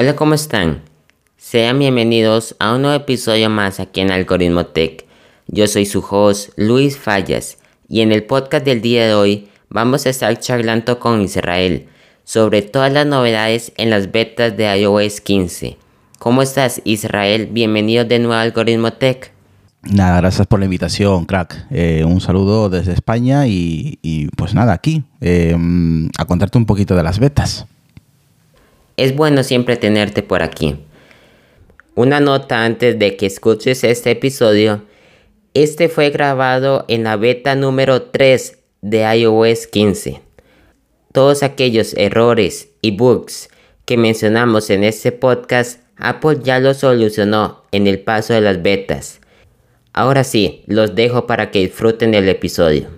Hola, ¿cómo están? Sean bienvenidos a un nuevo episodio más aquí en Algoritmo Tech. Yo soy su host Luis Fallas y en el podcast del día de hoy vamos a estar charlando con Israel sobre todas las novedades en las betas de iOS 15. ¿Cómo estás Israel? Bienvenido de nuevo a Algoritmo Tech. Nada, gracias por la invitación, crack. Eh, un saludo desde España y, pues nada, aquí, eh, a contarte un poquito de las betas. Es bueno siempre tenerte por aquí. Una nota antes de que escuches este episodio. Este fue grabado en la beta número 3 de iOS 15. Todos aquellos errores y bugs que mencionamos en este podcast, Apple ya los solucionó en el paso de las betas. Ahora sí, los dejo para que disfruten del episodio.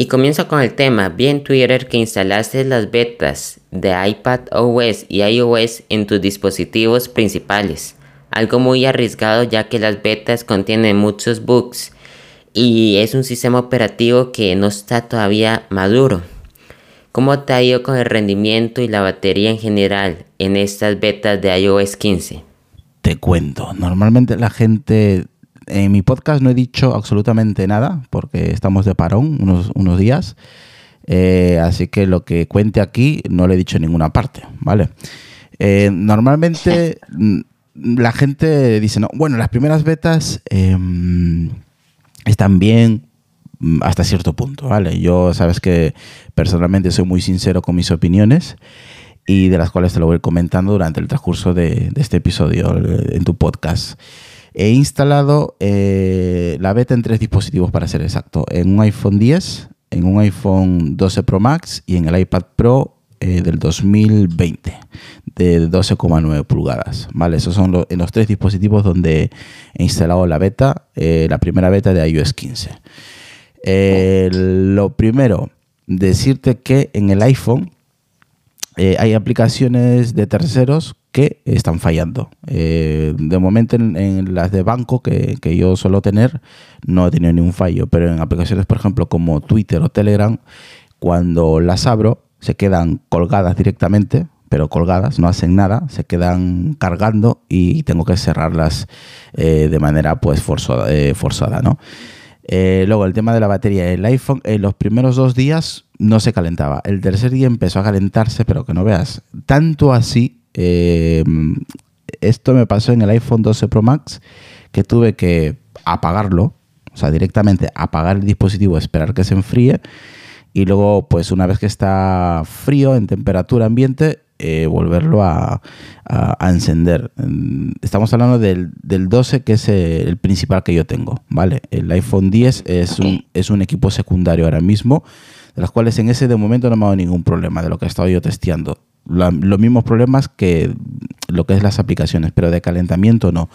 Y comienzo con el tema. Vi en Twitter que instalaste las betas de iPad OS y iOS en tus dispositivos principales. Algo muy arriesgado ya que las betas contienen muchos bugs y es un sistema operativo que no está todavía maduro. ¿Cómo te ha ido con el rendimiento y la batería en general en estas betas de iOS 15? Te cuento, normalmente la gente en mi podcast no he dicho absolutamente nada porque estamos de parón unos, días. Eh, así que lo que cuente aquí no lo he dicho en ninguna parte, ¿vale? Eh, normalmente la gente dice, no, bueno, las primeras betas em, están bien hasta cierto punto, ¿vale? Yo sabes que personalmente soy muy sincero con mis opiniones y de las cuales te lo voy comentando durante el transcurso de, de este episodio eh, en tu podcast. He instalado eh, la beta en tres dispositivos para ser exacto. En un iPhone 10, en un iPhone 12 Pro Max y en el iPad Pro eh, del 2020 de 12,9 pulgadas. ¿vale? Esos son en los tres dispositivos donde he instalado la beta, eh, la primera beta de iOS 15. lo primero, decirte que en el iPhone hay aplicaciones de terceros que están fallando. Eh, de momento en, las de banco que, yo suelo tener no he tenido ningún fallo, pero en aplicaciones por ejemplo como Twitter o Telegram, cuando las abro se quedan colgadas directamente, pero colgadas, no hacen nada, se quedan cargando y tengo que cerrarlas eh, de manera pues forzada, eh, forzada ¿no? luego el tema de la batería, el iPhone en los primeros dos días no se calentaba, el tercer día empezó a calentarse, pero que no veas, tanto así eh, esto me pasó en el iPhone 12 Pro Max, que tuve que apagarlo, o sea, directamente apagar el dispositivo, esperar que se enfríe y luego, pues una vez que está frío en temperatura ambiente, eh, volverlo a, encender. Estamos hablando del, 12, que es el principal que yo tengo, ¿vale? El iPhone 10 es un, es un equipo secundario ahora mismo, de los cuales en ese de momento no me ha dado ningún problema de lo que he estado yo testeando los mismos problemas que lo que es las aplicaciones, pero de calentamiento no.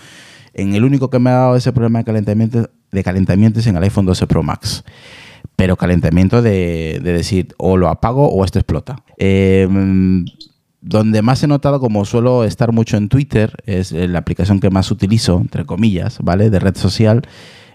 En el único que me ha dado ese problema de calentamiento, de calentamiento es en el iPhone 12 Pro Max. Pero calentamiento de, decir o lo apago o esto explota. Em, donde más he notado, como suelo estar mucho en Twitter, es la aplicación que más utilizo, entre comillas, ¿vale? De red social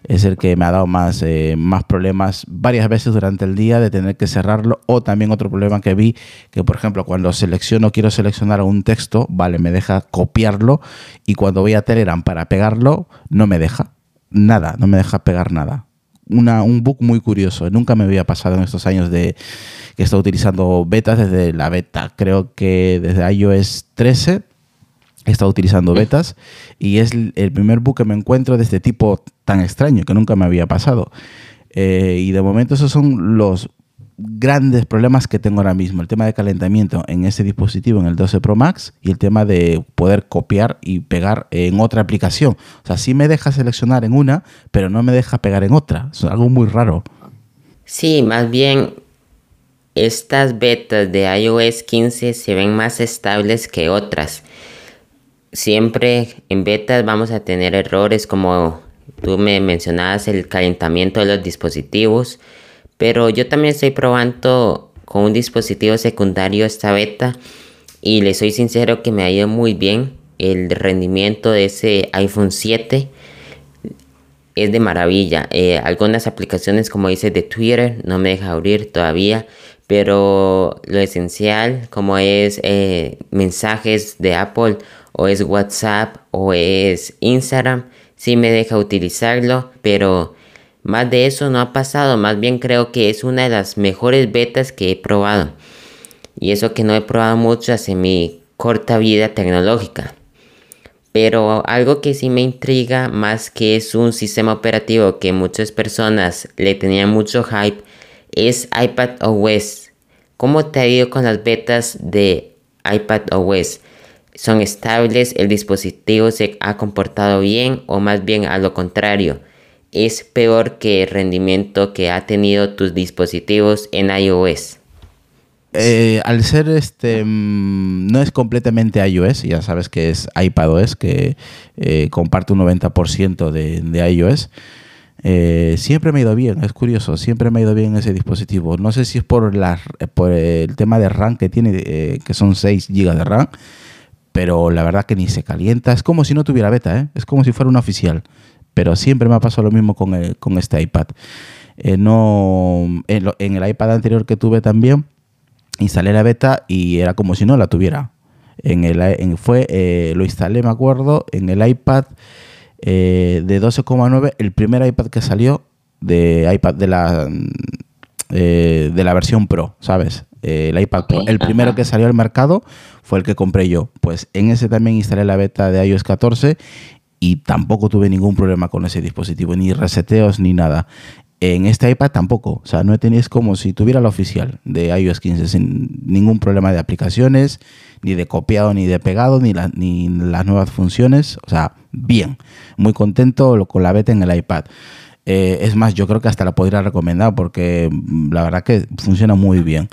es el que me ha dado más, eh, más problemas varias veces durante el día de tener que cerrarlo. O también otro problema que vi, que por ejemplo cuando selecciono, quiero seleccionar un texto, vale, me deja copiarlo y cuando voy a Telegram para pegarlo, no me deja. Nada, no me deja pegar nada. Una, un bug muy curioso. Nunca me había pasado en estos años de que he estado utilizando betas desde la beta. Creo que desde iOS 13 he estado utilizando betas y es el primer bug que me encuentro de este tipo tan extraño que nunca me había pasado. Eh, y de momento esos son los grandes problemas que tengo ahora mismo. El tema de calentamiento en ese dispositivo, en el 12 Pro Max, y el tema de poder copiar y pegar en otra aplicación. O sea, sí me deja seleccionar en una, pero no me deja pegar en otra. Es algo muy raro. Sí, más bien estas betas de iOS 15 se ven más estables que otras siempre en betas vamos a tener errores como tú me mencionabas el calentamiento de los dispositivos, pero yo también estoy probando con un dispositivo secundario esta beta y le soy sincero que me ha ido muy bien. El rendimiento de ese iPhone 7 es de maravilla. Eh, algunas aplicaciones como dice de Twitter no me deja abrir todavía, pero lo esencial como es eh, mensajes de Apple o es WhatsApp o es Instagram, sí me deja utilizarlo, pero más de eso no ha pasado, más bien creo que es una de las mejores betas que he probado. Y eso que no he probado mucho hace mi corta vida tecnológica. Pero algo que sí me intriga más que es un sistema operativo que muchas personas le tenían mucho hype es iPad OS. ¿Cómo te ha ido con las betas de iPad OS? ¿Son estables? ¿El dispositivo se ha comportado bien o más bien a lo contrario? ¿Es peor que el rendimiento que ha tenido tus dispositivos en iOS? Eh, al ser este mm, no es completamente iOS, ya sabes que es iPadOS, que eh, comparte un 90% de, de iOS. Eh, siempre me ha ido bien, es curioso, siempre me ha ido bien ese dispositivo. No sé si es por, la, por el tema de RAM que tiene, que son 6 GB de RAM, pero la verdad que ni se calienta. Es como si no tuviera beta, es como si fuera un oficial. Pero siempre me ha pasado lo mismo con, con este iPad. no, en el iPad anterior que tuve también, instalé la beta y era como si no la tuviera. En el, fue, eh, lo instalé, me acuerdo, en el iPad eh, de 12,9, el primer iPad que salió de iPad de la, eh, de la versión Pro, ¿sabes? el iPad Pro. El primero que salió al mercado fue el que compré yo. Pues en ese también instalé la beta de iOS 14 y tampoco tuve ningún problema con ese dispositivo, ni reseteos ni nada. En este iPad tampoco, o sea, no tenéis como si tuviera la oficial de iOS 15 sin ningún problema de aplicaciones, ni de copiado, ni de pegado, ni, ni las nuevas funciones, o sea, bien, muy contento con la beta en el iPad. Eh, es más, yo creo que hasta la podría recomendar porque mm, la verdad que funciona muy bien.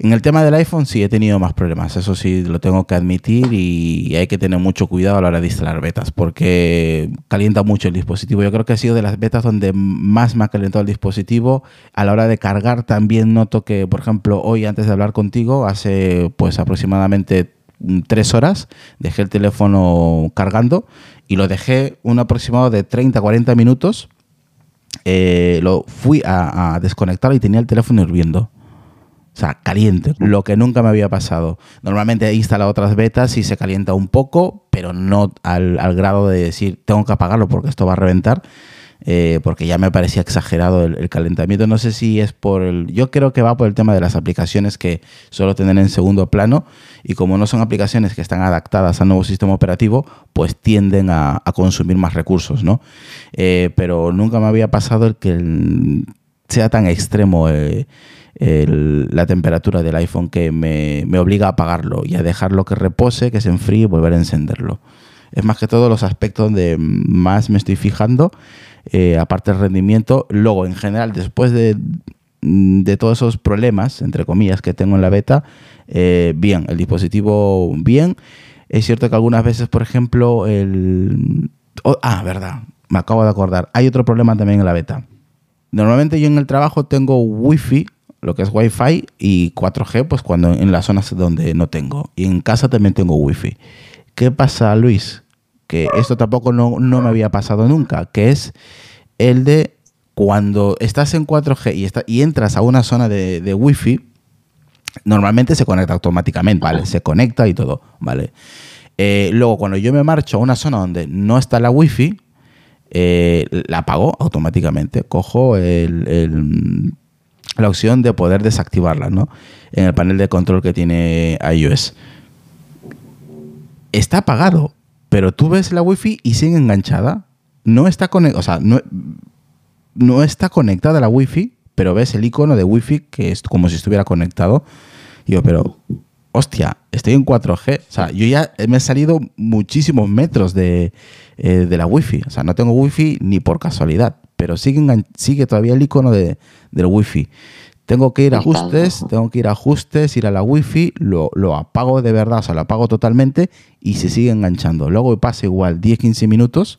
En el tema del iPhone sí he tenido más problemas, eso sí lo tengo que admitir y hay que tener mucho cuidado a la hora de instalar betas porque calienta mucho el dispositivo. Yo creo que ha sido de las betas donde más me ha calentado el dispositivo. A la hora de cargar también noto que, por ejemplo, hoy antes de hablar contigo, hace pues aproximadamente tres horas, dejé el teléfono cargando y lo dejé un aproximado de 30-40 minutos. Eh, lo fui a, a desconectar y tenía el teléfono hirviendo. O sea, caliente, lo que nunca me había pasado. Normalmente he instalado otras betas y se calienta un poco, pero no al, grado de decir, tengo que apagarlo porque esto va a reventar, eh, porque ya me parecía exagerado el, calentamiento. No sé si es por el... Yo creo que va por el tema de las aplicaciones que suelo tener en segundo plano y como no son aplicaciones que están adaptadas al nuevo sistema operativo, pues tienden a, consumir más recursos, ¿no? Eh, pero nunca me había pasado el que sea tan extremo. Eh, la temperatura del iPhone que me, obliga a apagarlo y a dejarlo que repose, que se enfríe y volver a encenderlo. Es más que todo los aspectos donde más me estoy fijando, eh, aparte del rendimiento. Luego, en general, después de, todos esos problemas, entre comillas, que tengo en la beta, eh, bien, el dispositivo bien. Es cierto que algunas veces, por ejemplo, el... ah, verdad, me acabo de acordar. Hay otro problema también en la beta. Normalmente yo en el trabajo tengo wifi lo que es Wi-Fi y 4G, pues cuando en las zonas donde no tengo. Y en casa también tengo Wi-Fi. ¿Qué pasa, Luis? Que esto tampoco no, me había pasado nunca, que es el de cuando estás en 4G y, está, y entras a una zona de, de Wi-Fi, normalmente se conecta automáticamente, ¿vale? Se conecta y todo, ¿vale? Eh, luego, cuando yo me marcho a una zona donde no está la Wi-Fi, eh, la apago automáticamente. Cojo el la opción de poder desactivarla, ¿no? En el panel de control que tiene iOS. Está apagado, pero tú ves la Wi-Fi y sigue enganchada. No está no, está conectada la Wi-Fi, pero ves el icono de Wi-Fi que es como si estuviera conectado. Y yo, pero, hostia, estoy en 4G. O sea, yo ya me he salido muchísimos metros de, eh, de la Wi-Fi. O sea, no tengo Wi-Fi ni por casualidad pero sigue, sigue todavía el icono de, del wifi. Tengo que ir a ajustes, tengo que ir a ajustes, ir a la wifi, lo, lo apago de verdad, o sea, lo apago totalmente y se sigue enganchando. Luego pasa igual 10-15 minutos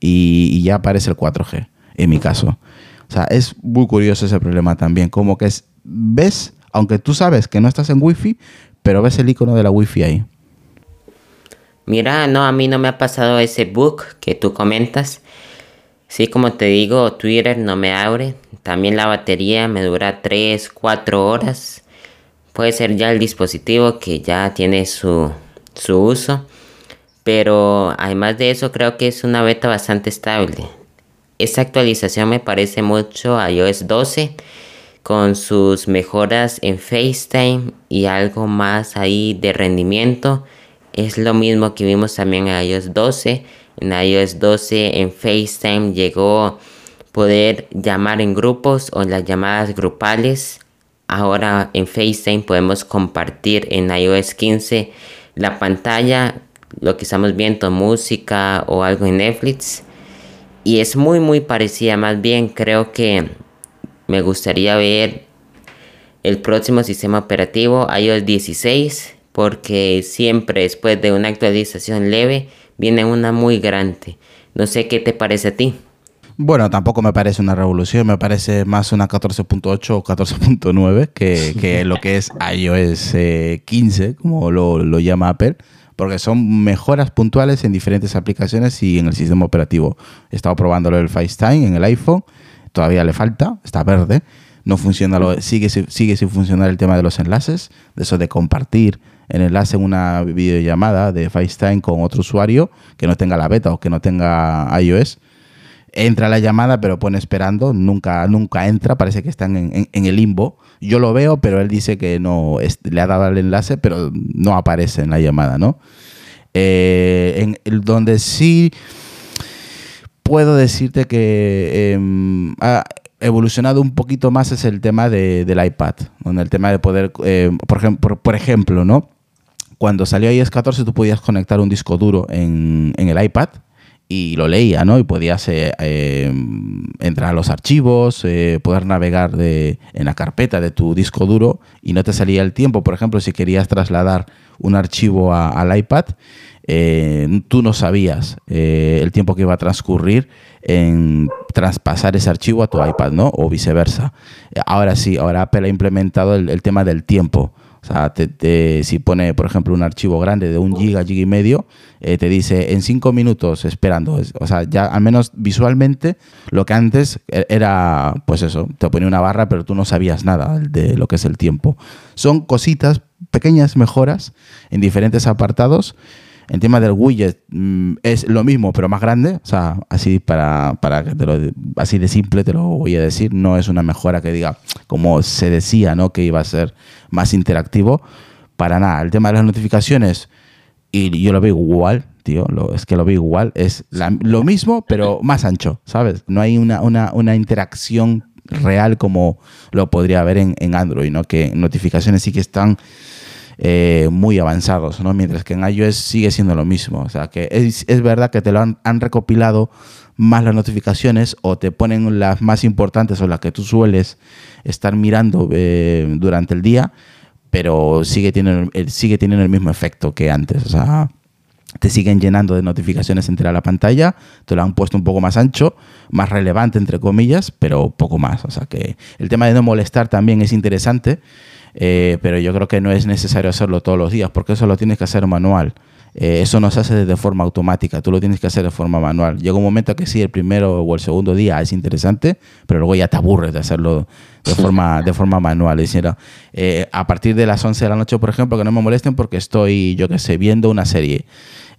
y, ya aparece el 4G, en mi caso. O sea, es muy curioso ese problema también, como que es, ves, aunque tú sabes que no estás en wifi, pero ves el icono de la wifi ahí. Mira, no, a mí no me ha pasado ese bug que tú comentas Sí, como te digo, Twitter no me abre. También la batería me dura 3, 4 horas. Puede ser ya el dispositivo que ya tiene su, su uso. Pero además de eso creo que es una beta bastante estable. Esta actualización me parece mucho a iOS 12 con sus mejoras en FaceTime y algo más ahí de rendimiento. Es lo mismo que vimos también en iOS 12. En iOS 12 en FaceTime llegó poder llamar en grupos o las llamadas grupales. Ahora en FaceTime podemos compartir en iOS 15 la pantalla, lo que estamos viendo, música o algo en Netflix. Y es muy muy parecida, más bien creo que me gustaría ver el próximo sistema operativo iOS 16 porque siempre después de una actualización leve viene una muy grande. No sé qué te parece a ti. Bueno, tampoco me parece una revolución, me parece más una 14.8 o 14.9 que, que lo que es iOS 15, eh, como lo, lo llama Apple porque son mejoras puntuales en diferentes aplicaciones y en el sistema operativo. He estado probándolo el FaceTime en el iPhone, todavía le falta, está verde, no funciona, lo, sigue, sigue sin funcionar el tema de los enlaces, de eso de compartir el enlace en una videollamada de FaceTime con otro usuario que no tenga la beta o que no tenga iOS entra la llamada, pero pone esperando, nunca, nunca entra, parece que están en, el limbo. Yo lo veo, pero él dice que no, le ha dado el enlace, pero no aparece en la llamada, ¿no? Eh, en donde sí puedo decirte que em, ha evolucionado un poquito más es el tema del iPad, donde el tema de poder, ejemplo, por, ejemplo, ¿no? Cuando salió iOS 14 tú podías conectar un disco duro en, el iPad y lo leía, ¿no? Y podías eh, eh, entrar a los archivos, eh, poder navegar de, en la carpeta de tu disco duro y no te salía el tiempo. Por ejemplo, si querías trasladar un archivo al iPad, tú no sabías el tiempo que iba a transcurrir en traspasar ese archivo a tu iPad, ¿no? O viceversa. Ahora sí, ahora Apple ha implementado el tema del tiempo. O sea, si pone, por ejemplo, un archivo grande de un giga, giga y medio, eh, te dice en cinco minutos esperando. O sea, ya al menos visualmente, lo que antes e, era, pues eso, te ponía una barra, pero tú no sabías nada de lo que es el tiempo. Son cositas, pequeñas mejoras en diferentes apartados en tema del widget mm, es lo mismo, pero más grande. O sea, así para, para que te lo, así de simple te lo voy a decir. No es una mejora que diga, como se decía, ¿no? Que iba a ser más interactivo. Para nada. El tema de las notificaciones, y yo lo veo igual, tío. es que lo veo igual. Es lo mismo, pero más ancho, ¿sabes? No hay una, una, una interacción real como lo podría haber en, en Android, ¿no? Que notificaciones sí que están eh, muy avanzados, ¿no? Mientras que en iOS sigue siendo lo mismo. O sea, que es, verdad que te lo han, recopilado más las notificaciones o te ponen las más importantes o las que tú sueles estar mirando eh, durante el día, pero sigue teniendo, eh, sigue teniendo el mismo efecto que antes. O sea, te siguen llenando de notificaciones entre la pantalla, te lo han puesto un poco más ancho, más relevante entre comillas, pero poco más. O sea que el tema de no molestar también es interesante eh, pero yo creo que no es necesario hacerlo todos los días, porque eso lo tienes que hacer manual. Eh, eso no se hace de forma automática, tú lo tienes que hacer de forma manual. Llega un momento que sí, el primero o el segundo día es interesante, pero luego ya te aburres de hacerlo de forma, de forma manual. Diciendo, eh, a partir de las 11 de la noche, por ejemplo, que no me molesten porque estoy, yo qué sé, viendo una serie.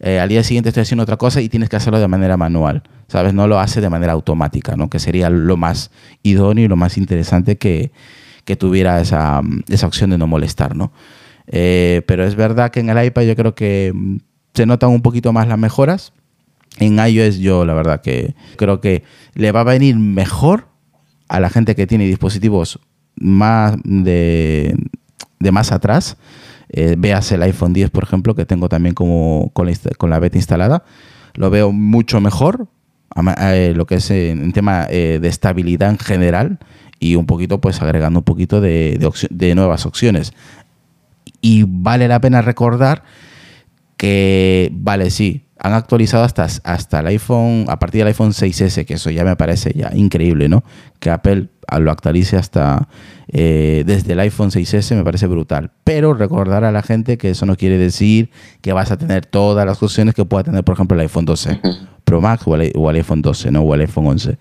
al día siguiente estoy haciendo otra cosa y tienes que hacerlo de manera manual, ¿sabes? No lo hace de manera automática, ¿no? Que sería lo más idóneo y lo más interesante que, que tuviera esa, esa opción de no molestar, ¿no? Eh, pero es verdad que en el iPad yo creo que mm, se notan un poquito más las mejoras. En iOS yo la verdad que creo que le va a venir mejor a la gente que tiene dispositivos más de, de más atrás. Eh, veas el iPhone 10, por ejemplo, que tengo también como con la, beta instalada. Lo veo mucho mejor, eh, lo que es en tema de estabilidad en general y un poquito pues agregando un poquito de, de, nuevas opciones. Y vale la pena recordar que, vale, sí, han actualizado hasta, hasta el iPhone, a partir del iPhone 6S, que eso ya me parece ya increíble, ¿no? Que Apple lo actualice hasta eh, desde el iPhone 6S me parece brutal. Pero recordar a la gente que eso no quiere decir que vas a tener todas las opciones que pueda tener, por ejemplo, el iPhone 12. Pro Max o al, iPhone 12, ¿no? O al iPhone 11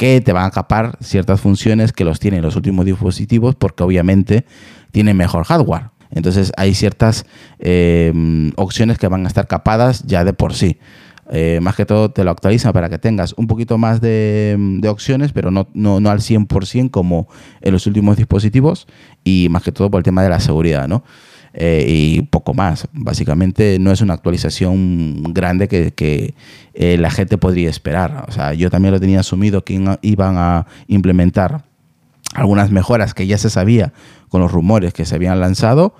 que te van a capar ciertas funciones que los tienen los últimos dispositivos porque obviamente tienen mejor hardware. Entonces hay ciertas eh, opciones que van a estar capadas ya de por sí. Eh, más que todo te lo actualizan para que tengas un poquito más de, opciones, pero no, no, no, al 100% como en los últimos dispositivos y más que todo por el tema de la seguridad, ¿no? Eh, y poco más. Básicamente no es una actualización grande que, eh, la gente podría esperar. O sea, yo también lo tenía asumido que iban a implementar algunas mejoras que ya se sabía con los rumores que se habían lanzado,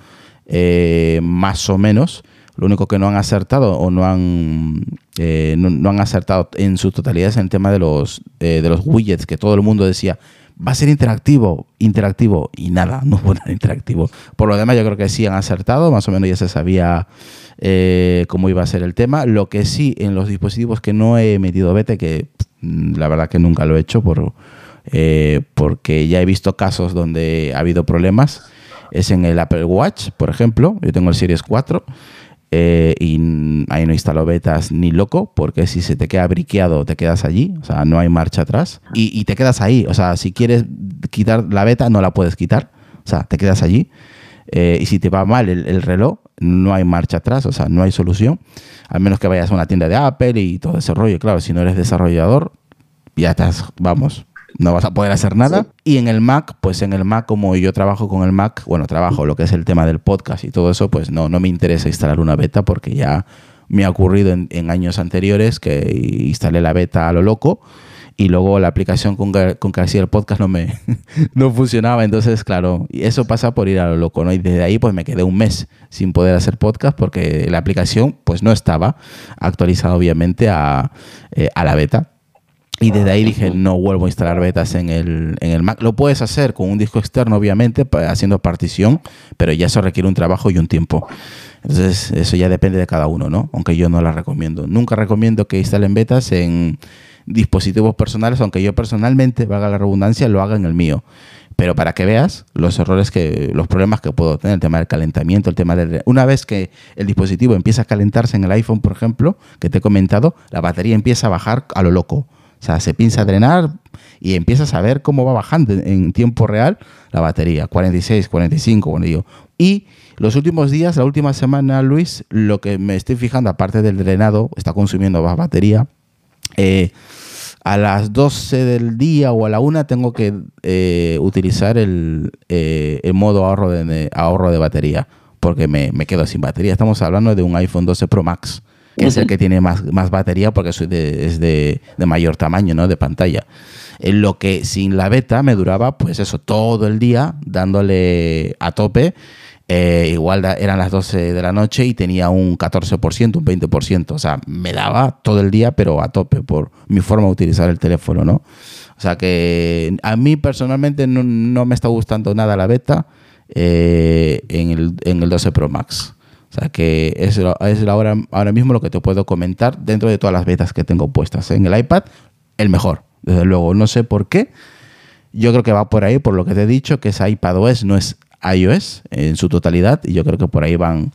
más o menos, lo único que no han acertado o no han, eh, no, han acertado en su totalidad es en el tema de los, eh, de los widgets, que todo el mundo decía, va a ser interactivo, interactivo, y nada, no fue nada interactivo. Por lo demás, yo creo que sí han acertado, más o menos ya se sabía eh, cómo iba a ser el tema. Lo que sí, en los dispositivos que no he metido beta, que la verdad que nunca lo he hecho, por, porque ya he visto casos donde ha habido problemas, es en el Apple Watch, por ejemplo, yo tengo el Series 4, eh, y ahí no instalo betas ni loco, porque si se te queda briqueado, te quedas allí, o sea, no hay marcha atrás, y, te quedas ahí, o sea, si quieres quitar la beta, no la puedes quitar, o sea, te quedas allí, eh, y si te va mal el, reloj, no hay marcha atrás, o sea, no hay solución, al menos que vayas a una tienda de Apple y todo ese rollo, claro, si no eres desarrollador, ya estás, vamos, no vas a poder hacer nada. Y en el Mac, pues en el Mac, como yo trabajo con el Mac, bueno, trabajo lo que es el tema del podcast y todo eso, pues no, no me interesa instalar una beta porque ya me ha ocurrido en, años anteriores que instalé la beta a lo loco y luego la aplicación con, con que hacía el podcast no me no funcionaba. Entonces, claro, y eso pasa por ir a lo loco, ¿no? Y desde ahí pues me quedé un mes sin poder hacer podcast porque la aplicación pues no estaba actualizada obviamente a, eh, a la beta. Y desde ahí dije, no vuelvo a instalar betas en el, en el Mac. Lo puedes hacer con un disco externo, obviamente, haciendo partición, pero ya eso requiere un trabajo y un tiempo. Entonces, eso ya depende de cada uno, ¿no? Aunque yo no la recomiendo. Nunca recomiendo que instalen betas en dispositivos personales, aunque yo personalmente, valga la redundancia, lo haga en el mío. Pero para que veas los errores que, los problemas que puedo tener, el tema del calentamiento, el tema de Una vez que el dispositivo empieza a calentarse en el iPhone, por ejemplo, que te he comentado, la batería empieza a bajar a lo loco o sea, se piensa a drenar y empiezas a ver cómo va bajando en tiempo real la batería. 46, 45, bueno, digo. Y los últimos días, la última semana, Luis, lo que me estoy fijando, aparte del drenado, está consumiendo más batería. Eh, a las 12 del día o a la 1 tengo que eh, utilizar el, eh, el, modo ahorro de, ahorro de batería porque me, me, quedo sin batería. Estamos hablando de un iPhone 12 Pro Max que es el que tiene más, más batería porque es de, de, mayor tamaño, ¿no? De pantalla. En lo que sin la beta me duraba, pues eso, todo el día dándole a tope. Eh, igual eran las 12 de la noche y tenía un 14%, un 20%. O sea, me daba todo el día, pero a tope por mi forma de utilizar el teléfono, ¿no? O sea que a mí personalmente no, no me está gustando nada la beta eh, en, el, en el 12 Pro Max. O sea que es, es ahora, ahora mismo lo que te puedo comentar dentro de todas las betas que tengo puestas. En el iPad, el mejor, desde luego. No sé por qué. Yo creo que va por ahí, por lo que te he dicho, que es iPadOS, no es iOS en su totalidad. Y yo creo que por ahí van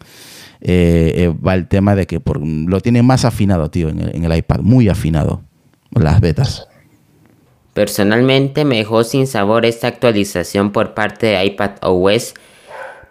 eh, eh, va el tema de que lo tiene más afinado, tío, en el, en el iPad. Muy afinado las betas. Personalmente me dejó sin sabor esta actualización por parte de iPadOS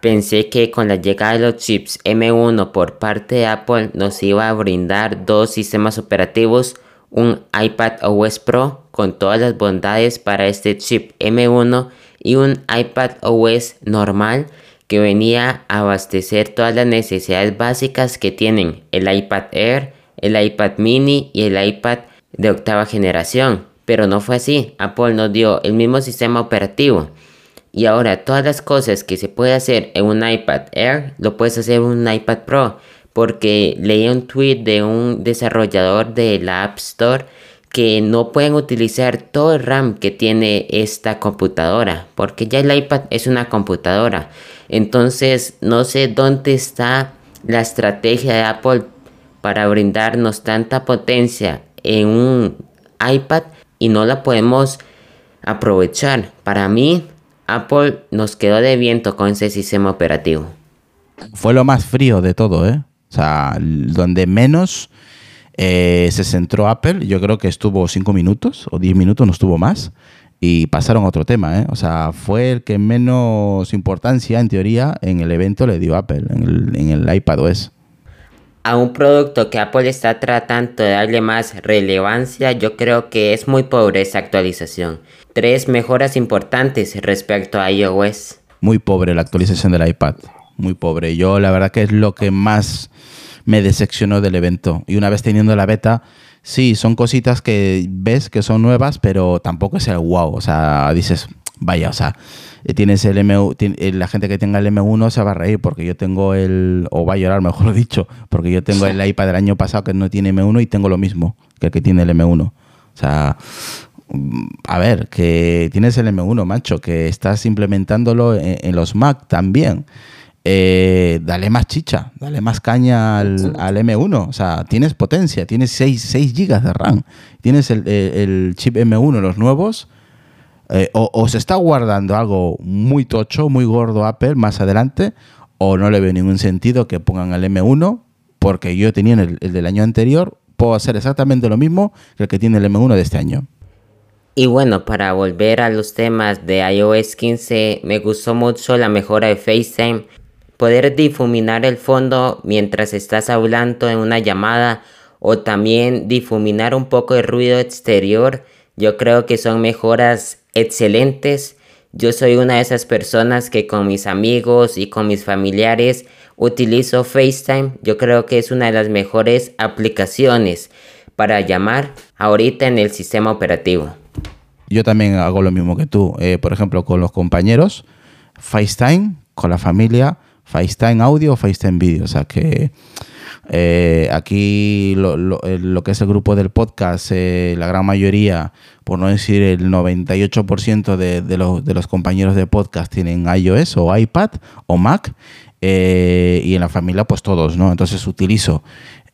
Pensé que con la llegada de los chips M1 por parte de Apple nos iba a brindar dos sistemas operativos, un iPad OS Pro con todas las bondades para este chip M1 y un iPad OS normal que venía a abastecer todas las necesidades básicas que tienen el iPad Air, el iPad mini y el iPad de octava generación. Pero no fue así, Apple nos dio el mismo sistema operativo y ahora todas las cosas que se puede hacer en un iPad Air, lo puedes hacer en un iPad Pro. Porque leí un tweet de un desarrollador de la App Store que no pueden utilizar todo el RAM que tiene esta computadora. Porque ya el iPad es una computadora. Entonces no sé dónde está la estrategia de Apple para brindarnos tanta potencia en un iPad y no la podemos aprovechar. Para mí Apple nos quedó de viento con ese sistema operativo. Fue lo más frío de todo, ¿eh? O sea, donde menos Eh, se centró Apple, yo creo que estuvo 5 minutos o 10 minutos, no estuvo más, y pasaron a otro tema. ¿eh? O sea, fue el que menos importancia, en teoría, en el evento le dio Apple, en el, en el iPadOS. A un producto que Apple está tratando de darle más relevancia, yo creo que es muy pobre esa actualización. Tres mejoras importantes respecto a iOS. Muy pobre la actualización del iPad, muy pobre. Yo la verdad que es lo que más me decepcionó del evento. Y una vez teniendo la beta, sí, son cositas que ves que son nuevas, pero tampoco es el wow. O sea, dices, vaya, o sea, tienes el M1, eh, la gente que tenga el M1 se va a reír porque yo tengo el, o va a llorar, mejor dicho, porque yo tengo el iPad del año pasado que no tiene M1 y tengo lo mismo que el que tiene el M1. O sea, a ver, que tienes el M1, macho, que estás implementándolo en los Mac también eh, dale más chicha, dale más caña al, M1. O sea, tienes potencia, tienes 6, 6 GB de RAM, tienes el, chip M1, los nuevos. Eh, o, se está guardando algo muy tocho, muy gordo Apple más adelante, o no le veo ningún sentido que pongan el M1, porque yo tenía el, el del año anterior, puedo hacer exactamente lo mismo que el que tiene el M1 de este año. Y bueno, para volver a los temas de iOS 15, me gustó mucho la mejora de FaceTime poder difuminar el fondo mientras estás hablando en una llamada o también difuminar un poco el ruido exterior, yo creo que son mejoras excelentes. Yo soy una de esas personas que con mis amigos y con mis familiares utilizo FaceTime. Yo creo que es una de las mejores aplicaciones para llamar ahorita en el sistema operativo. Yo también hago lo mismo que tú. Eh, por ejemplo, con los compañeros, FaceTime, con la familia, FaceTime audio o FaceTime video. O sea que eh, aquí lo, lo, que es el grupo del podcast, eh, la gran mayoría, por no decir el 98% de, los, de los compañeros de podcast tienen iOS o iPad o Mac. Eh, y en la familia pues todos, ¿no? Entonces utilizo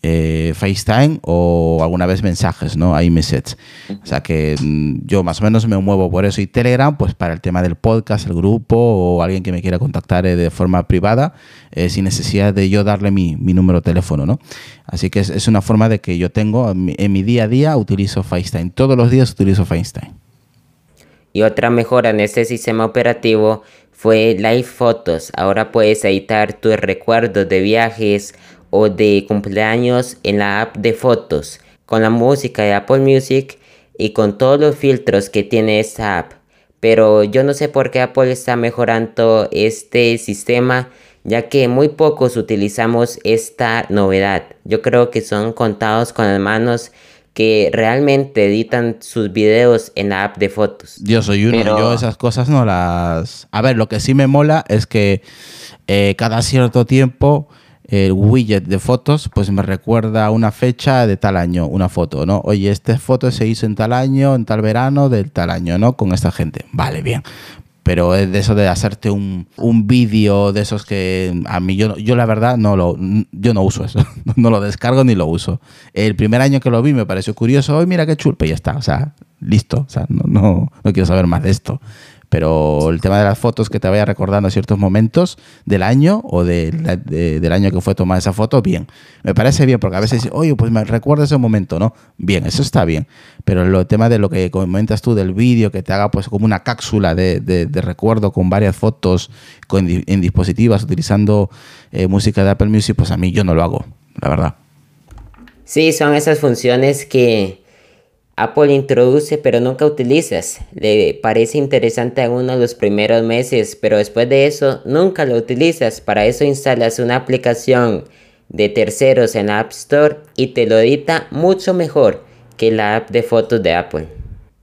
eh, FaceTime o alguna vez mensajes, ¿no? iMessage. O sea que mm, yo más o menos me muevo por eso. Y Telegram, pues para el tema del podcast, el grupo o alguien que me quiera contactar eh, de forma privada, eh, sin necesidad de yo darle mi, número de teléfono, ¿no? Así que es, una forma de que yo tengo en mi, día a día utilizo FaceTime. Todos los días utilizo FaceTime. Y otra mejora en este sistema operativo fue Live Photos. Ahora puedes editar tus recuerdos de viajes o de cumpleaños en la app de fotos con la música de Apple Music y con todos los filtros que tiene esta app. Pero yo no sé por qué Apple está mejorando este sistema ya que muy pocos utilizamos esta novedad. Yo creo que son contados con las manos que realmente editan sus videos en la app de fotos. Yo soy uno, yo esas cosas no las... A ver, lo que sí me mola es que eh, cada cierto tiempo el widget de fotos, pues me recuerda una fecha de tal año, una foto, ¿no? Oye, esta foto se hizo en tal año, en tal verano, del tal año, ¿no? Con esta gente. Vale, bien. Pero es de eso de hacerte un, un vídeo de esos que a mí yo, yo la verdad no lo yo no uso eso, no lo descargo ni lo uso. El primer año que lo vi me pareció curioso, hoy mira qué chulpe, ya está, o sea, listo, o sea, no, no, no quiero saber más de esto pero el tema de las fotos que te vaya recordando ciertos momentos del año o del año que fue tomada esa foto, bien. Me parece bien, porque a veces, oye, pues me recuerda ese momento, ¿no? Bien, eso está bien. Pero el tema de lo que comentas tú del vídeo, que te haga pues como una cápsula de, recuerdo con varias fotos en dispositivos utilizando eh, música de Apple Music, pues a mí yo no lo hago, la verdad. Sí, son esas funciones que Apple introduce pero nunca utilizas. Le parece interesante a uno los primeros meses, pero después de eso nunca lo utilizas. Para eso instalas una aplicación de terceros en App Store y te lo edita mucho mejor que la app de fotos de Apple.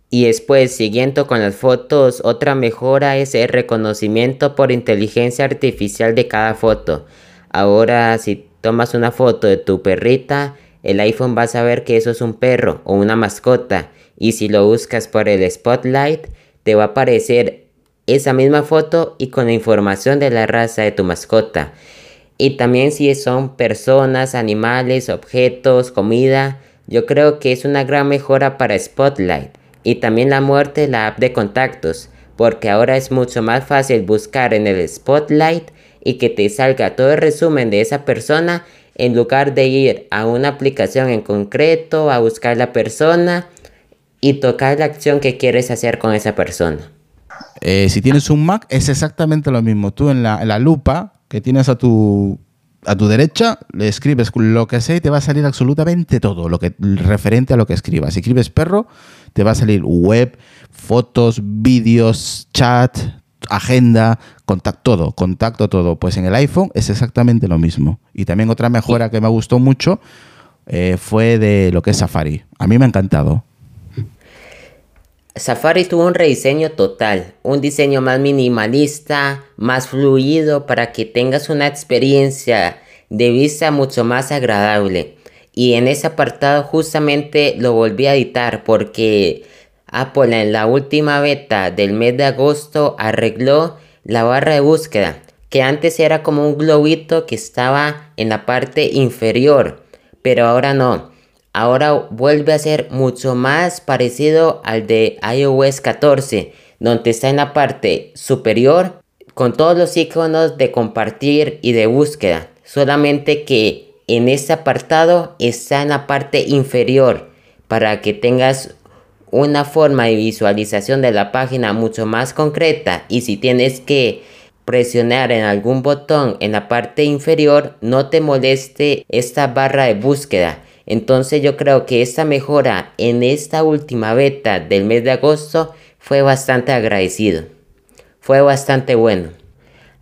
Y después, siguiendo con las fotos, otra mejora es el reconocimiento por inteligencia artificial de cada foto. Ahora, si tomas una foto de tu perrita, el iPhone va a saber que eso es un perro o una mascota y si lo buscas por el Spotlight te va a aparecer esa misma foto y con la información de la raza de tu mascota. Y también si son personas, animales, objetos, comida, yo creo que es una gran mejora para Spotlight. Y también la muerte de la app de contactos, porque ahora es mucho más fácil buscar en el Spotlight y que te salga todo el resumen de esa persona en lugar de ir a una aplicación en concreto, a buscar la persona y tocar la acción que quieres hacer con esa persona. Eh, si tienes un Mac, es exactamente lo mismo. Tú en la, en la lupa que tienes a tu a tu derecha le escribes lo que sea y te va a salir absolutamente todo, lo que referente a lo que escribas. Si escribes perro, te va a salir web, fotos, vídeos, chat, agenda, contacto, todo, contacto, todo. Pues en el iPhone es exactamente lo mismo. Y también otra mejora que me gustó mucho eh, fue de lo que es Safari. A mí me ha encantado. Safari tuvo un rediseño total, un diseño más minimalista, más fluido para que tengas una experiencia de vista mucho más agradable. Y en ese apartado justamente lo volví a editar porque Apple en la última beta del mes de agosto arregló la barra de búsqueda, que antes era como un globito que estaba en la parte inferior, pero ahora no. Ahora vuelve a ser mucho más parecido al de iOS 14, donde está en la parte superior con todos los iconos de compartir y de búsqueda, solamente que en este apartado está en la parte inferior para que tengas una forma de visualización de la página mucho más concreta y si tienes que presionar en algún botón en la parte inferior no te moleste esta barra de búsqueda entonces yo creo que esta mejora en esta última beta del mes de agosto fue bastante agradecido. Fue bastante bueno.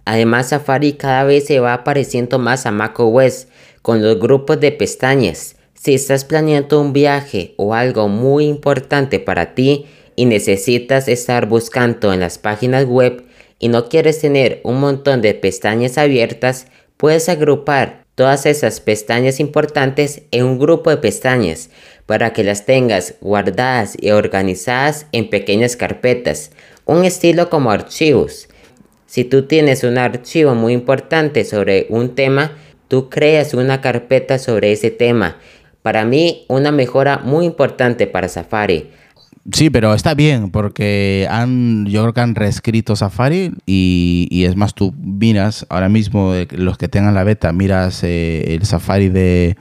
Además Safari cada vez se va apareciendo más a macOS con los grupos de pestañas. Si estás planeando un viaje o algo muy importante para ti y necesitas estar buscando en las páginas web y no quieres tener un montón de pestañas abiertas, puedes agrupar todas esas pestañas importantes en un grupo de pestañas para que las tengas guardadas y organizadas en pequeñas carpetas, un estilo como archivos. Si tú tienes un archivo muy importante sobre un tema, tú creas una carpeta sobre ese tema. Para mí, una mejora muy importante para Safari. Sí, pero está bien porque han, yo creo que han reescrito Safari y, es más, tú miras ahora mismo, eh, los que tengan la beta, miras eh, el Safari de,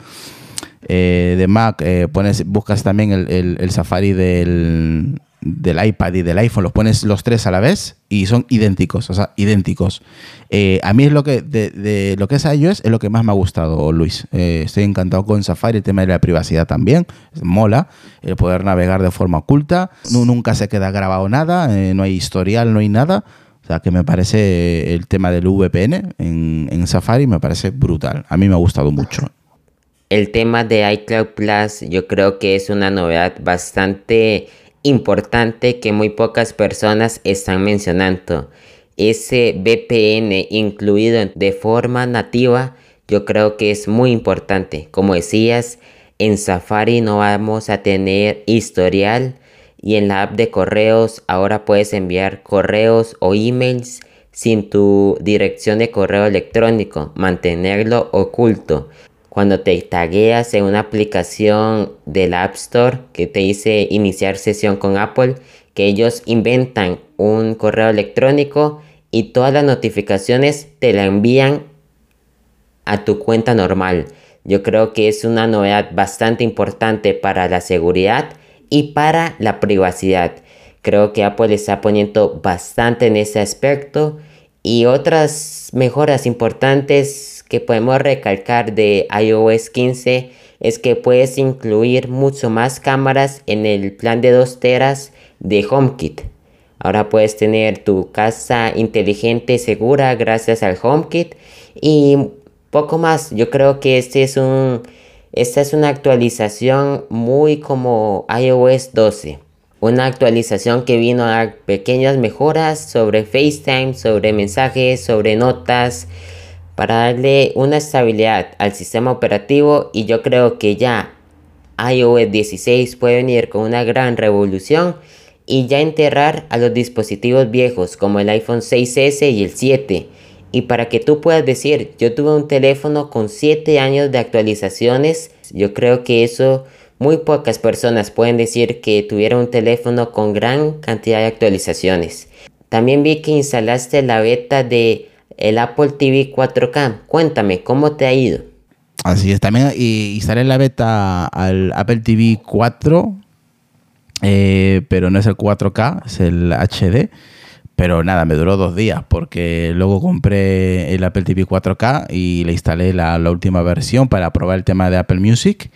eh, de Mac, pones, buscas también el Safari del, del iPad y del iPhone, los pones los tres a la vez y son idénticos, o sea, idénticos. Eh, a mí es lo que, de, lo que es iOS es lo que más me ha gustado, Luis. Eh, estoy encantado con Safari, el tema de la privacidad también, mola, el poder navegar de forma oculta, nunca se queda grabado nada, eh, no hay historial, no hay nada. O sea, que me parece el tema del VPN en, en Safari me parece brutal. A mí me ha gustado mucho. El tema de iCloud Plus yo creo que es una novedad bastante importante que muy pocas personas están mencionando. Ese VPN incluido de forma nativa, yo creo que es muy importante. Como decías, en Safari no vamos a tener historial y en la app de correos ahora puedes enviar correos o emails sin tu dirección de correo electrónico, mantenerlo oculto cuando te tagueas en una aplicación del App Store que te dice iniciar sesión con Apple, que ellos inventan un correo electrónico y todas las notificaciones te la envían a tu cuenta normal. Yo creo que es una novedad bastante importante para la seguridad y para la privacidad. Creo que Apple está poniendo bastante en ese aspecto y otras mejoras importantes que podemos recalcar de iOS 15 es que puedes incluir mucho más cámaras en el plan de 2 teras de HomeKit. Ahora puedes tener tu casa inteligente segura gracias al HomeKit y poco más. Yo creo que este es un, esta es una actualización muy como iOS 12. Una actualización que vino a pequeñas mejoras sobre FaceTime, sobre mensajes, sobre notas, para darle una estabilidad al sistema operativo y yo creo que ya iOS 16 puede venir con una gran revolución y ya enterrar a los dispositivos viejos como el iPhone 6S y el 7 y para que tú puedas decir yo tuve un teléfono con 7 años de actualizaciones yo creo que eso muy pocas personas pueden decir que tuvieron un teléfono con gran cantidad de actualizaciones. También vi que instalaste la beta de el Apple TV 4K. Cuéntame, ¿cómo te ha ido? Así es, también y instalé la beta al Apple TV 4, eh, pero no es el 4K, es el HD. Pero nada, me duró dos días porque luego compré el Apple TV 4K y le instalé la, última versión para probar el tema de Apple Music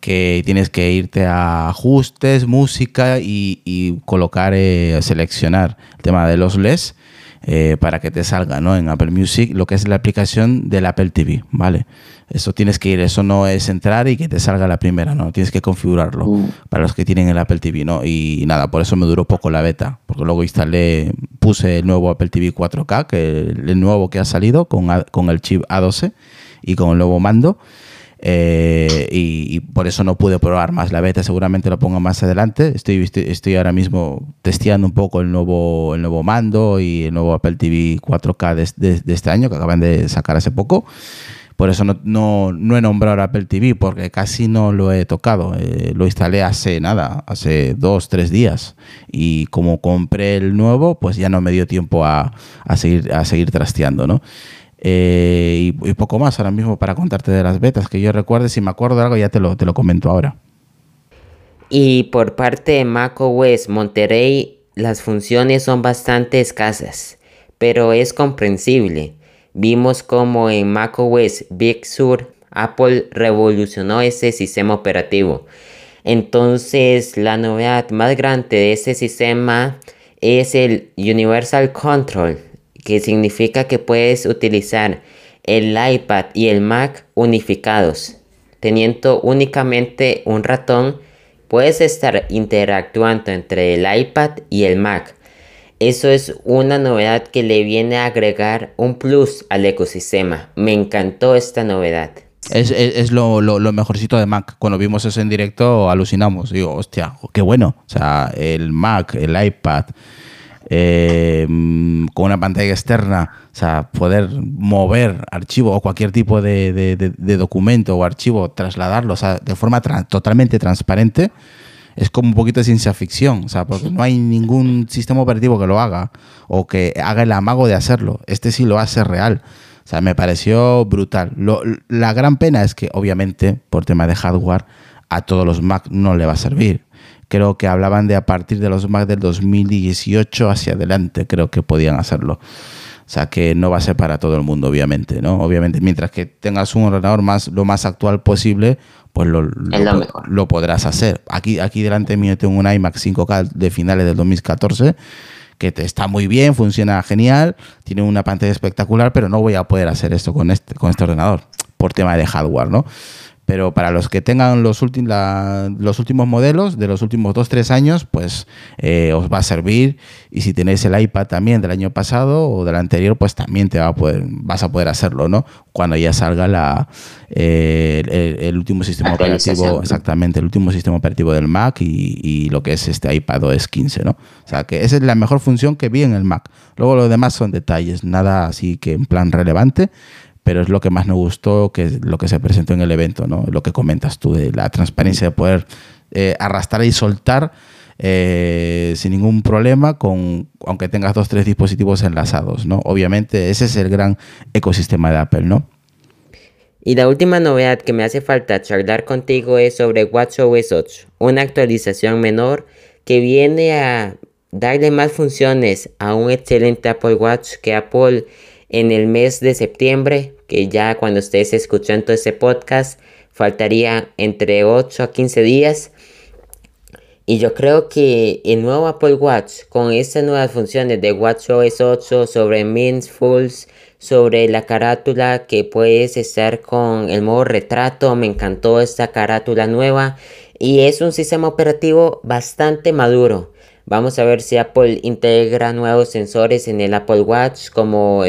que tienes que irte a ajustes, música y, colocar, eh, seleccionar el tema de los LEDs eh, para que te salga ¿no? en Apple Music lo que es la aplicación del Apple TV, ¿vale? Eso tienes que ir, eso no es entrar y que te salga la primera, ¿no? Tienes que configurarlo mm. para los que tienen el Apple TV, ¿no? Y, nada, por eso me duró poco la beta, porque luego instalé, puse el nuevo Apple TV 4K, que el nuevo que ha salido con, con el chip A12 y con el nuevo mando. Eh, y, por eso no pude probar más la beta, seguramente lo pongo más adelante. Estoy, estoy, ahora mismo testeando un poco el nuevo, el nuevo mando y el nuevo Apple TV 4K de, este año que acaban de sacar hace poco. Por eso no, no, he nombrado Apple TV porque casi no lo he tocado. Eh, lo instalé hace nada, hace dos, tres días. Y como compré el nuevo, pues ya no me dio tiempo a, a seguir, a seguir trasteando, ¿no? Eh, y, poco más ahora mismo para contarte de las betas. Que yo recuerde, si me acuerdo algo, ya te lo, te lo comento ahora. Y por parte de macOS Monterrey, las funciones son bastante escasas, pero es comprensible. Vimos como en macOS Big Sur, Apple revolucionó ese sistema operativo. Entonces, la novedad más grande de ese sistema es el Universal Control, que significa que puedes utilizar el iPad y el Mac unificados. Teniendo únicamente un ratón, puedes estar interactuando entre el iPad y el Mac. Eso es una novedad que le viene a agregar un plus al ecosistema. Me encantó esta novedad. Es, lo, mejorcito de Mac. Cuando vimos eso en directo alucinamos. Digo, hostia, qué bueno. O sea, el Mac, el iPad, eh, con una pantalla externa, o sea, poder mover archivo o cualquier tipo de, documento o archivo, trasladarlo, o sea, de forma totalmente transparente, es como un poquito de ciencia ficción, o sea, porque no hay ningún sistema operativo que lo haga o que haga el amago de hacerlo. Este sí lo hace real. O sea, me pareció brutal. la gran pena es que, obviamente, por tema de hardware, a todos los Mac no le va a servir creo que hablaban de a partir de los Mac del 2018 hacia adelante, creo que podían hacerlo. O sea que no va a ser para todo el mundo, obviamente, ¿no? Obviamente, mientras que tengas un ordenador más, lo más actual posible, pues lo, lo, podrás hacer. Aquí, aquí delante mío tengo un iMac 5K de finales del 2014 que te está muy bien, funciona genial, tiene una pantalla espectacular, pero no voy a poder hacer esto con este, con este ordenador por tema de hardware, ¿no? Pero para los que tengan los, los últimos modelos de los últimos 2-3 años, pues eh, os va a servir. Y si tenéis el iPad también del año pasado o del anterior, pues también te va a poder, vas a poder hacerlo, ¿no? Cuando ya salga la, eh, el, último sistema operativo, exactamente, el último sistema operativo del Mac y, lo que es este iPad OS 15, ¿no? O sea, que esa es la mejor función que vi en el Mac. Luego lo demás son detalles, nada así que en plan relevante, pero es lo que más me gustó, que es lo que se presentó en el evento, ¿no? Lo que comentas tú de la transparencia de poder eh, arrastrar y soltar eh, sin ningún problema, con, aunque tengas dos tres dispositivos enlazados, ¿no? Obviamente ese es el gran ecosistema de Apple, ¿no? Y la última novedad que me hace falta charlar contigo es sobre WatchOS 8, una actualización menor que viene a darle más funciones a un excelente Apple Watch que Apple en el mes de septiembre, que ya cuando estés escuchando ese podcast, faltaría entre 8 a 15 días. Y yo creo que el nuevo Apple Watch, con estas nuevas funciones de WatchOS 8 sobre Mindfuls, sobre la carátula que puedes estar con el modo retrato, me encantó esta carátula nueva y es un sistema operativo bastante maduro. Vamos a ver si Apple integra nuevos sensores en el Apple Watch como,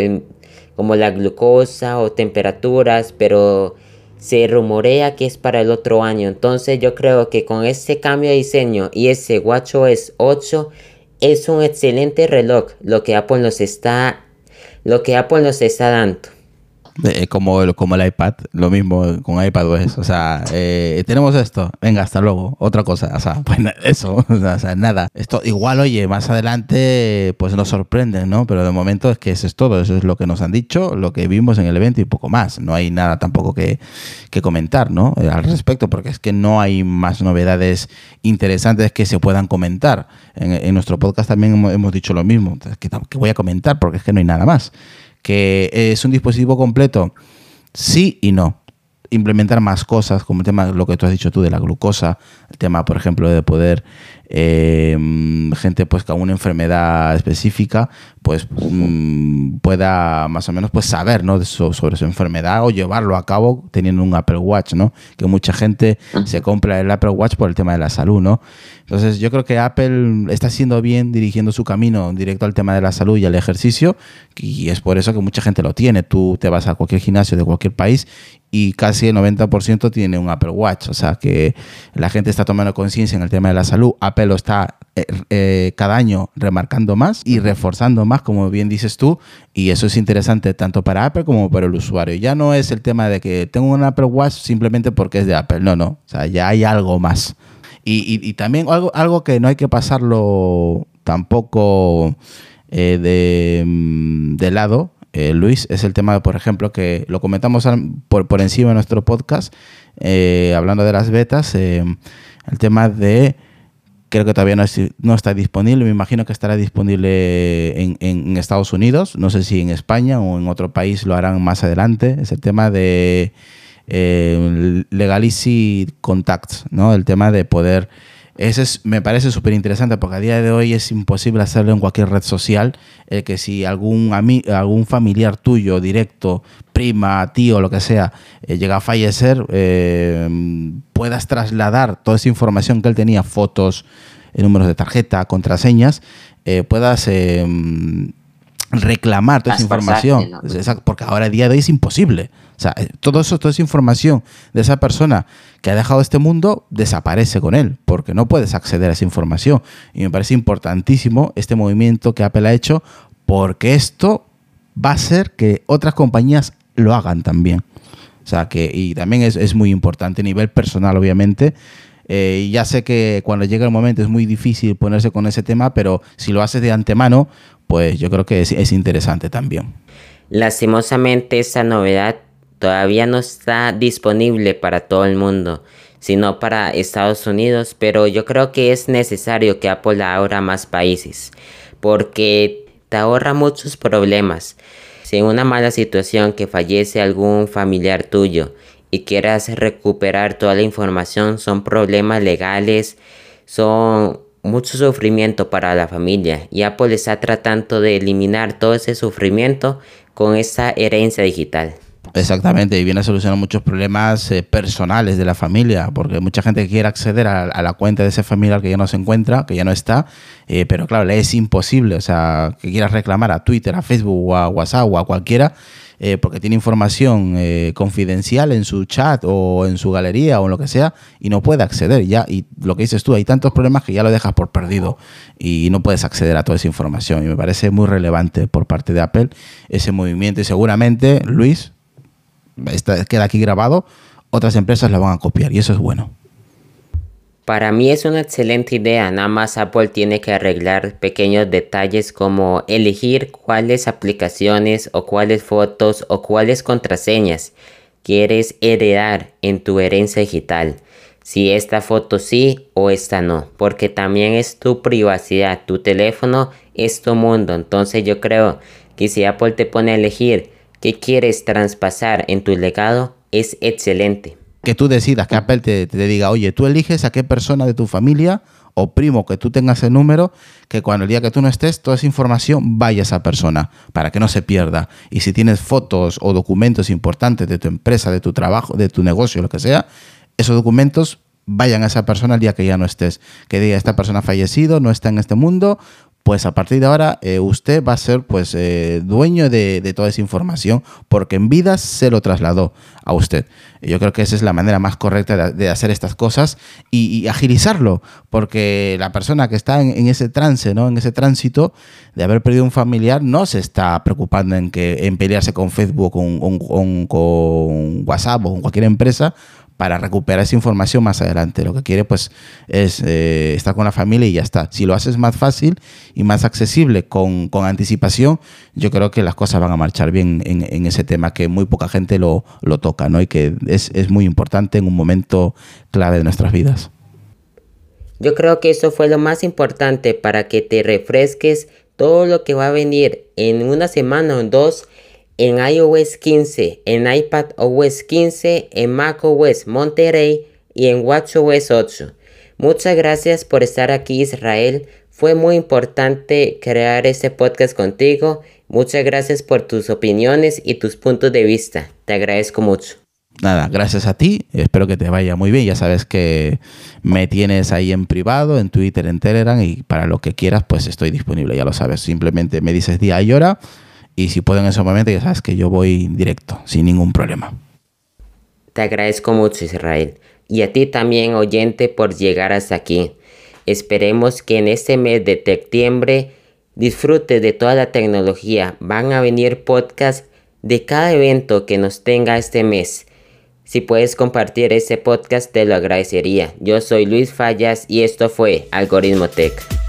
como la glucosa o temperaturas, pero se rumorea que es para el otro año. Entonces yo creo que con este cambio de diseño y ese WatchOS 8 es un excelente reloj lo que Apple nos está lo que Apple nos está dando. Eh, como, el, como el iPad, lo mismo con iPadOS. O sea, eh, tenemos esto, venga, hasta luego. Otra cosa, o sea, pues eso, o sea, nada. Esto igual, oye, más adelante pues nos sorprende, ¿no? Pero de momento es que eso es todo, eso es lo que nos han dicho, lo que vimos en el evento y poco más. No hay nada tampoco que, que comentar, ¿no? Eh, al respecto, porque es que no hay más novedades interesantes que se puedan comentar. En, nuestro podcast también hemos, dicho lo mismo, que, que voy a comentar porque es que no hay nada más que es un dispositivo completo, sí y no. Implementar más cosas, como el tema, lo que tú has dicho tú de la glucosa, el tema, por ejemplo, de poder eh, gente pues con una enfermedad específica pues mm, pueda más o menos pues saber ¿no? sobre su enfermedad o llevarlo a cabo teniendo un Apple Watch, ¿no? Que mucha gente se compra el Apple Watch por el tema de la salud, ¿no? Entonces yo creo que Apple está haciendo bien dirigiendo su camino directo al tema de la salud y al ejercicio y es por eso que mucha gente lo tiene. Tú te vas a cualquier gimnasio de cualquier país y casi el 90% tiene un Apple Watch. O sea que la gente está tomando conciencia en el tema de la salud. Apple lo está eh, eh, cada año remarcando más y reforzando más, como bien dices tú. Y eso es interesante tanto para Apple como para el usuario. Ya no es el tema de que tengo un Apple Watch simplemente porque es de Apple. No, no. O sea, ya hay algo más. Y, también algo, algo que no hay que pasarlo tampoco eh, de, mm, de lado eh, Luis, es el tema, por ejemplo, que lo comentamos por, por encima de nuestro podcast, eh, hablando de las betas, eh, el tema de, creo que todavía no, está disponible, me imagino que estará disponible en, Estados Unidos, no sé si en España o en otro país lo harán más adelante, es el tema de Legacy Contacts, ¿no? el tema de poder eso me parece súper interesante porque a día de hoy es imposible hacerlo en cualquier red social. El que si algún, algún familiar tuyo, directo, prima, tío, lo que sea, eh, llega a fallecer, eh, puedas trasladar toda esa información que él tenía, fotos, eh, números de tarjeta, contraseñas, puedas reclamar toda esa información. Porque ahora a día de hoy es imposible. O sea, todo eso, toda esa información de esa persona que ha dejado este mundo desaparece con él, porque no puedes acceder a esa información. Y me parece importantísimo este movimiento que Apple ha hecho, porque esto va a hacer que otras compañías lo hagan también. O sea, que, y también es, muy importante a nivel personal, obviamente. Eh, ya sé que cuando llega el momento es muy difícil ponerse con ese tema, pero si lo haces de antemano, pues yo creo que es, es interesante también. Lastimosamente esa novedad todavía no está disponible para todo el mundo, sino para Estados Unidos, pero yo creo que es necesario que Apple abra más países, porque te ahorra muchos problemas. Si en una mala situación que fallece algún familiar tuyo y quieras recuperar toda la información, son problemas legales, son mucho sufrimiento para la familia y Apple está tratando de eliminar todo ese sufrimiento con esta herencia digital. Exactamente, y viene a solucionar muchos problemas eh, personales de la familia, porque mucha gente quiere acceder a, la cuenta de ese familiar que ya no se encuentra, que ya no está, eh, pero claro, es imposible, o sea, que quieras reclamar a Twitter, a Facebook o a WhatsApp o a cualquiera, eh, porque tiene información confidencial en su chat o en su galería o en lo que sea, y no puede acceder ya, y lo que dices tú, hay tantos problemas que ya lo dejas por perdido y no puedes acceder a toda esa información, y me parece muy relevante por parte de Apple ese movimiento, y seguramente, Luis, queda aquí grabado, otras empresas la van a copiar y eso es bueno. Para mí es una excelente idea, nada más Apple tiene que arreglar pequeños detalles como elegir cuáles aplicaciones o cuáles fotos o cuáles contraseñas quieres heredar en tu herencia digital. Si esta foto sí o esta no, porque también es tu privacidad, tu teléfono es tu mundo. Entonces yo creo que si Apple te pone a elegir que quieres traspasar en tu legado es excelente. Que tú decidas, que Apple te, diga, oye, tú eliges a qué persona de tu familia o primo que tú tengas el número, que cuando el día que tú no estés, toda esa información vaya a esa persona, para que no se pierda. Y si tienes fotos o documentos importantes de tu empresa, de tu trabajo, de tu negocio, lo que sea, esos documentos vayan a esa persona el día que ya no estés. Que diga, esta persona ha fallecido, no está en este mundo, pues a partir de ahora eh, usted va a ser pues eh, dueño de, toda esa información porque en vida se lo trasladó a usted. Yo creo que esa es la manera más correcta de, hacer estas cosas y, agilizarlo, porque la persona que está en, ese trance, ¿no? en ese tránsito de haber perdido un familiar, no se está preocupando en, que, en pelearse con Facebook, con, con WhatsApp o con cualquier empresa para recuperar esa información más adelante. Lo que quiere pues es eh, estar con la familia y ya está. Si lo haces más fácil y más accesible con, anticipación, yo creo que las cosas van a marchar bien en, ese tema que muy poca gente lo, toca ¿no? y que es, es muy importante en un momento clave de nuestras vidas. Yo creo que eso fue lo más importante para que te refresques todo lo que va a venir en una semana o dos en iOS 15, en iPad OS 15, en macOS Monterey y en WatchOS 8. Muchas gracias por estar aquí Israel. Fue muy importante crear este podcast contigo. Muchas gracias por tus opiniones y tus puntos de vista. Te agradezco mucho. Nada, gracias a ti. Espero que te vaya muy bien. Ya sabes que me tienes ahí en privado, en Twitter, en Telegram y para lo que quieras, pues estoy disponible. Ya lo sabes. Simplemente me dices día y hora y si puedo en ese momento, ya sabes que yo voy directo, sin ningún problema. Te agradezco mucho, Israel. Y a ti también, oyente, por llegar hasta aquí. Esperemos que en este mes de septiembre disfrutes de toda la tecnología. Van a venir podcasts de cada evento que nos tenga este mes. Si puedes compartir este podcast, te lo agradecería. Yo soy Luis Fallas y esto fue Algoritmo Tech.